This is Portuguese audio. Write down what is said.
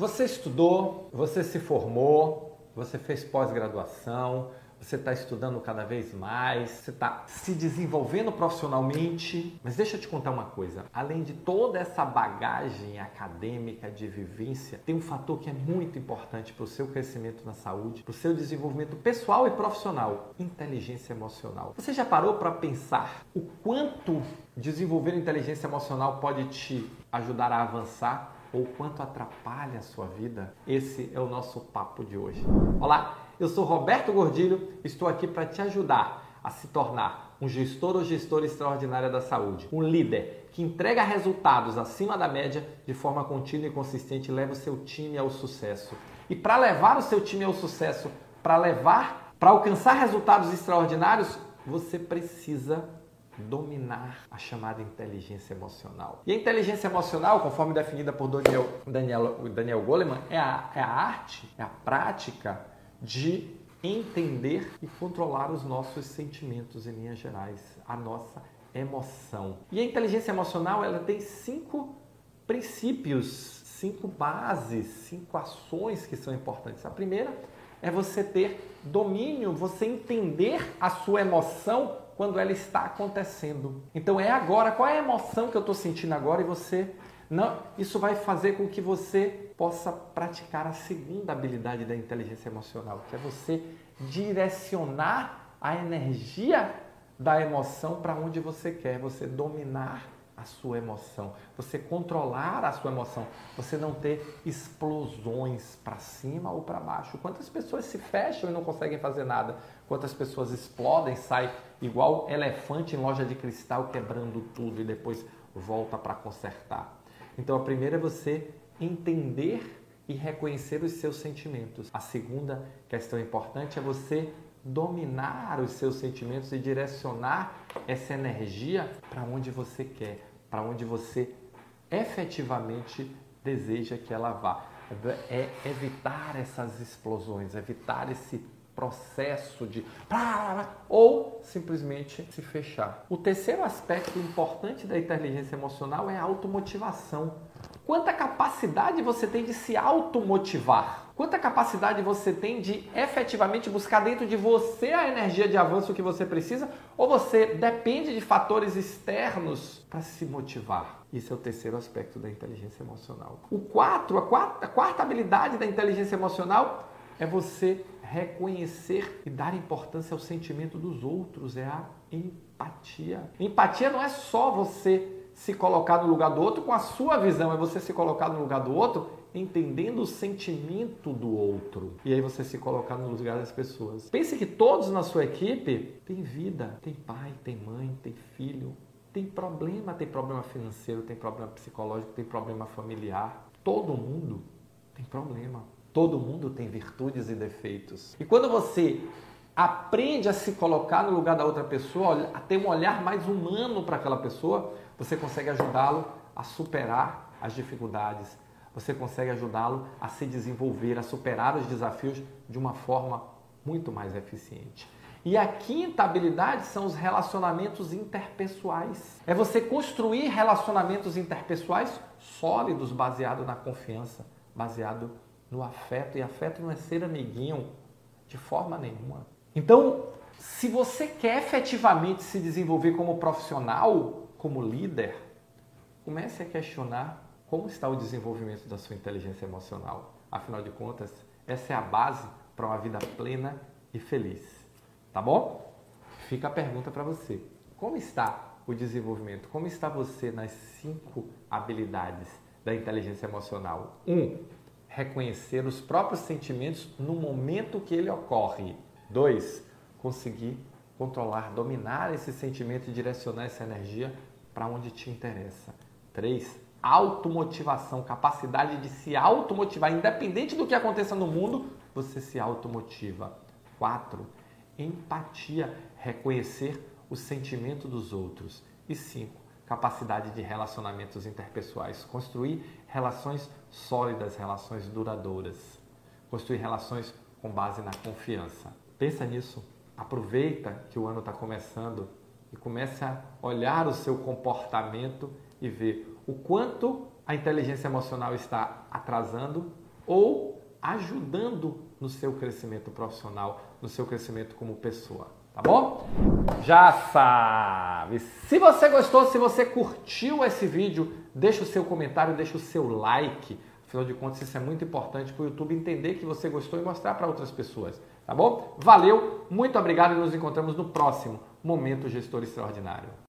Você estudou, você se formou, você fez pós-graduação, você está estudando cada vez mais, você está se desenvolvendo profissionalmente. Mas deixa eu te contar uma coisa: além de toda essa bagagem acadêmica de vivência, tem um fator que é muito importante para o seu crescimento na saúde, para o seu desenvolvimento pessoal e profissional: inteligência emocional. Você já parou para pensar o quanto desenvolver inteligência emocional pode te ajudar a avançar? Ou quanto atrapalha a sua vida? Esse é o nosso papo de hoje. Olá, eu sou Roberto Gordilho, estou aqui para te ajudar a se tornar um gestor ou gestora extraordinária da saúde, um líder que entrega resultados acima da média de forma contínua e consistente e leva o seu time ao sucesso. E para levar o seu time ao sucesso, para levar, para alcançar resultados extraordinários, você precisa dominar a chamada inteligência emocional. E a inteligência emocional, conforme definida por Daniel, Daniel, Daniel Goleman, é a, é a arte, é a prática de entender e controlar os nossos sentimentos em linhas gerais, a nossa emoção. E a inteligência emocional ela tem cinco princípios, cinco bases, cinco ações que são importantes. A primeira é você ter domínio, você entender a sua emoção quando ela está acontecendo. Então é agora, qual é a emoção que eu estou sentindo agora e você não, isso vai fazer com que você possa praticar a segunda habilidade da inteligência emocional, que é você direcionar a energia da emoção para onde você quer, você dominar a sua emoção, você controlar a sua emoção, você não ter explosões para cima ou para baixo. Quantas pessoas se fecham e não conseguem fazer nada? Quantas pessoas explodem, saem igual elefante em loja de cristal quebrando tudo e depois volta para consertar? Então a primeira é você entender e reconhecer os seus sentimentos. A segunda questão importante é você dominar os seus sentimentos e direcionar essa energia para onde você quer, para onde você efetivamente deseja que ela vá. É evitar essas explosões, evitar esse processo de ou simplesmente se fechar. O terceiro aspecto importante da inteligência emocional é a automotivação. Quanta capacidade você tem de se automotivar? Quanta capacidade você tem de efetivamente buscar dentro de você a energia de avanço que você precisa? Ou você depende de fatores externos para se motivar? Esse é o terceiro aspecto da inteligência emocional. O quatro, a quarta, a quarta habilidade da inteligência emocional é você reconhecer e dar importância ao sentimento dos outros, é a empatia. Empatia não é só você se colocar no lugar do outro com a sua visão, é você se colocar no lugar do outro entendendo o sentimento do outro. E aí você se colocar no lugar das pessoas. Pense que todos na sua equipe têm vida, tem pai, tem mãe, tem filho, tem problema, tem problema financeiro, tem problema psicológico, tem problema familiar. Todo mundo tem problema. Todo mundo tem virtudes e defeitos. E quando você aprende a se colocar no lugar da outra pessoa, a ter um olhar mais humano para aquela pessoa, você consegue ajudá-lo a superar as dificuldades. Você consegue ajudá-lo a se desenvolver, a superar os desafios de uma forma muito mais eficiente. E a quinta habilidade são os relacionamentos interpessoais. É você construir relacionamentos interpessoais sólidos, baseado na confiança, baseado no afeto. E afeto não é ser amiguinho de forma nenhuma. Então, se você quer efetivamente se desenvolver como profissional, como líder, comece a questionar como está o desenvolvimento da sua inteligência emocional. Afinal de contas, essa é a base para uma vida plena e feliz. Tá bom? Fica a pergunta para você. Como está o desenvolvimento? Como está você nas cinco habilidades da inteligência emocional? Um, reconhecer os próprios sentimentos no momento que ele ocorre. 2. Conseguir controlar, dominar esse sentimento e direcionar essa energia para onde te interessa. 3. Automotivação, capacidade de se automotivar, independente do que aconteça no mundo, você se automotiva. 4. Empatia, reconhecer o sentimento dos outros. E 5 capacidade de relacionamentos interpessoais, construir relações sólidas, relações duradouras, construir relações com base na confiança. Pensa nisso, aproveita que o ano está começando e comece a olhar o seu comportamento e ver o quanto a inteligência emocional está atrasando ou ajudando no seu crescimento profissional, no seu crescimento como pessoa. Tá bom? Já sabe! Se você gostou, se você curtiu esse vídeo, deixa o seu comentário, deixa o seu like. Afinal de contas, isso é muito importante para o YouTube entender que você gostou e mostrar para outras pessoas. Tá bom? Valeu, muito obrigado e nos encontramos no próximo Momento Gestor Extraordinário.